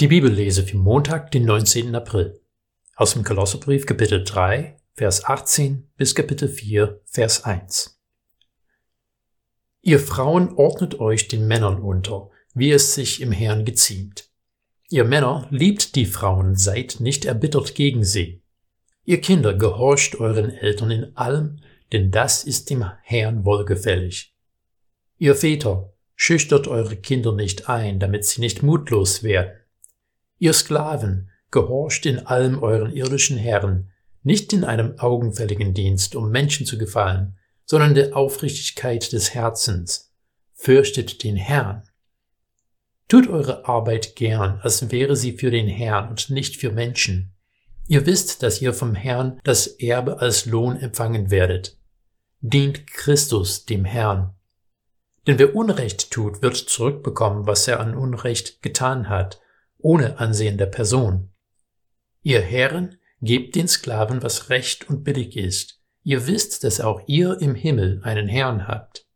Die Bibellese für Montag, den 19. April. Aus dem Kolosserbrief Kapitel 3, Vers 18 bis Kapitel 4, Vers 1. Ihr Frauen ordnet euch den Männern unter, wie es sich im Herrn geziemt. Ihr Männer liebt die Frauen, seid nicht erbittert gegen sie. Ihr Kinder gehorcht euren Eltern in allem, denn das ist dem Herrn wohlgefällig. Ihr Väter, schüchtert eure Kinder nicht ein, damit sie nicht mutlos werden Ihr Sklaven, gehorcht in allem euren irdischen Herren, nicht in einem augenfälligen Dienst, um Menschen zu gefallen, sondern der Aufrichtigkeit des Herzens. Fürchtet den Herrn. Tut eure Arbeit gern, als wäre sie für den Herrn und nicht für Menschen. Ihr wisst, dass ihr vom Herrn das Erbe als Lohn empfangen werdet. Dient Christus dem Herrn. Denn wer Unrecht tut, wird zurückbekommen, was er an Unrecht getan hat, ohne Ansehen der Person. Ihr Herren, gebt den Sklaven, was recht und billig ist. Ihr wisst, dass auch ihr im Himmel einen Herrn habt.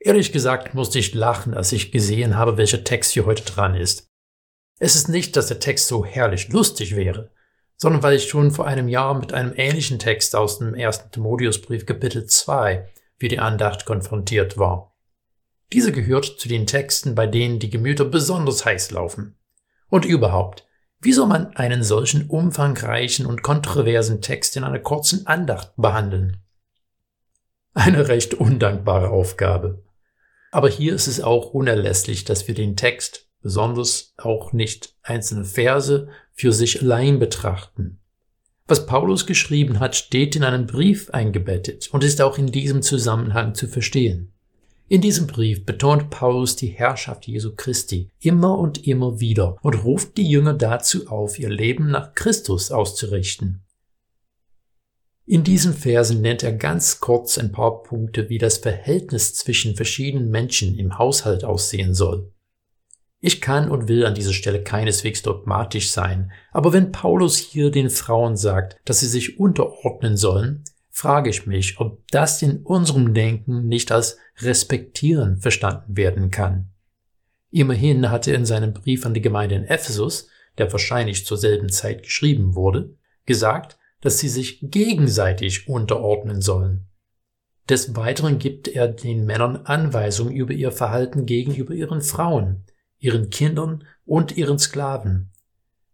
Ehrlich gesagt musste ich lachen, als ich gesehen habe, welcher Text hier heute dran ist. Es ist nicht, dass der Text so herrlich lustig wäre, sondern weil ich schon vor einem Jahr mit einem ähnlichen Text aus dem ersten Timotheusbrief Kapitel 2 für die Andacht konfrontiert war. Diese gehört zu den Texten, bei denen die Gemüter besonders heiß laufen. Und überhaupt, wie soll man einen solchen umfangreichen und kontroversen Text in einer kurzen Andacht behandeln? Eine recht undankbare Aufgabe. Aber hier ist es auch unerlässlich, dass wir den Text, besonders auch nicht einzelne Verse, für sich allein betrachten. Was Paulus geschrieben hat, steht in einem Brief eingebettet und ist auch in diesem Zusammenhang zu verstehen. In diesem Brief betont Paulus die Herrschaft Jesu Christi immer und immer wieder und ruft die Jünger dazu auf, ihr Leben nach Christus auszurichten. In diesen Versen nennt er ganz kurz ein paar Punkte, wie das Verhältnis zwischen verschiedenen Menschen im Haushalt aussehen soll. Ich kann und will an dieser Stelle keineswegs dogmatisch sein, aber wenn Paulus hier den Frauen sagt, dass sie sich unterordnen sollen, frage ich mich, ob das in unserem Denken nicht als respektieren verstanden werden kann. Immerhin hat er in seinem Brief an die Gemeinde in Ephesus, der wahrscheinlich zur selben Zeit geschrieben wurde, gesagt, dass sie sich gegenseitig unterordnen sollen. Des Weiteren gibt er den Männern Anweisungen über ihr Verhalten gegenüber ihren Frauen, ihren Kindern und ihren Sklaven.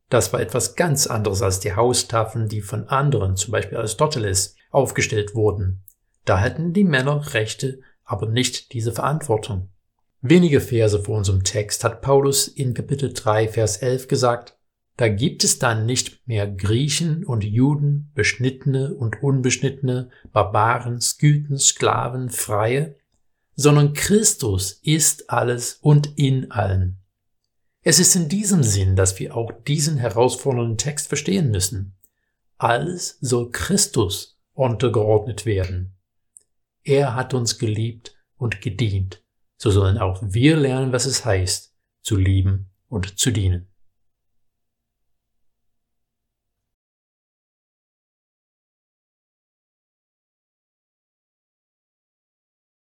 Das war etwas ganz anderes als die Haustafeln, die von anderen, zum Beispiel Aristoteles, aufgestellt wurden. Da hätten die Männer Rechte, aber nicht diese Verantwortung. Wenige Verse vor unserem Text hat Paulus in Kapitel 3, Vers 11 gesagt, da gibt es dann nicht mehr Griechen und Juden, Beschnittene und Unbeschnittene, Barbaren, Sküten, Sklaven, Freie, sondern Christus ist alles und in allen. Es ist in diesem Sinn, dass wir auch diesen herausfordernden Text verstehen müssen. Alles soll Christus untergeordnet werden. Er hat uns geliebt und gedient. So sollen auch wir lernen, was es heißt, zu lieben und zu dienen.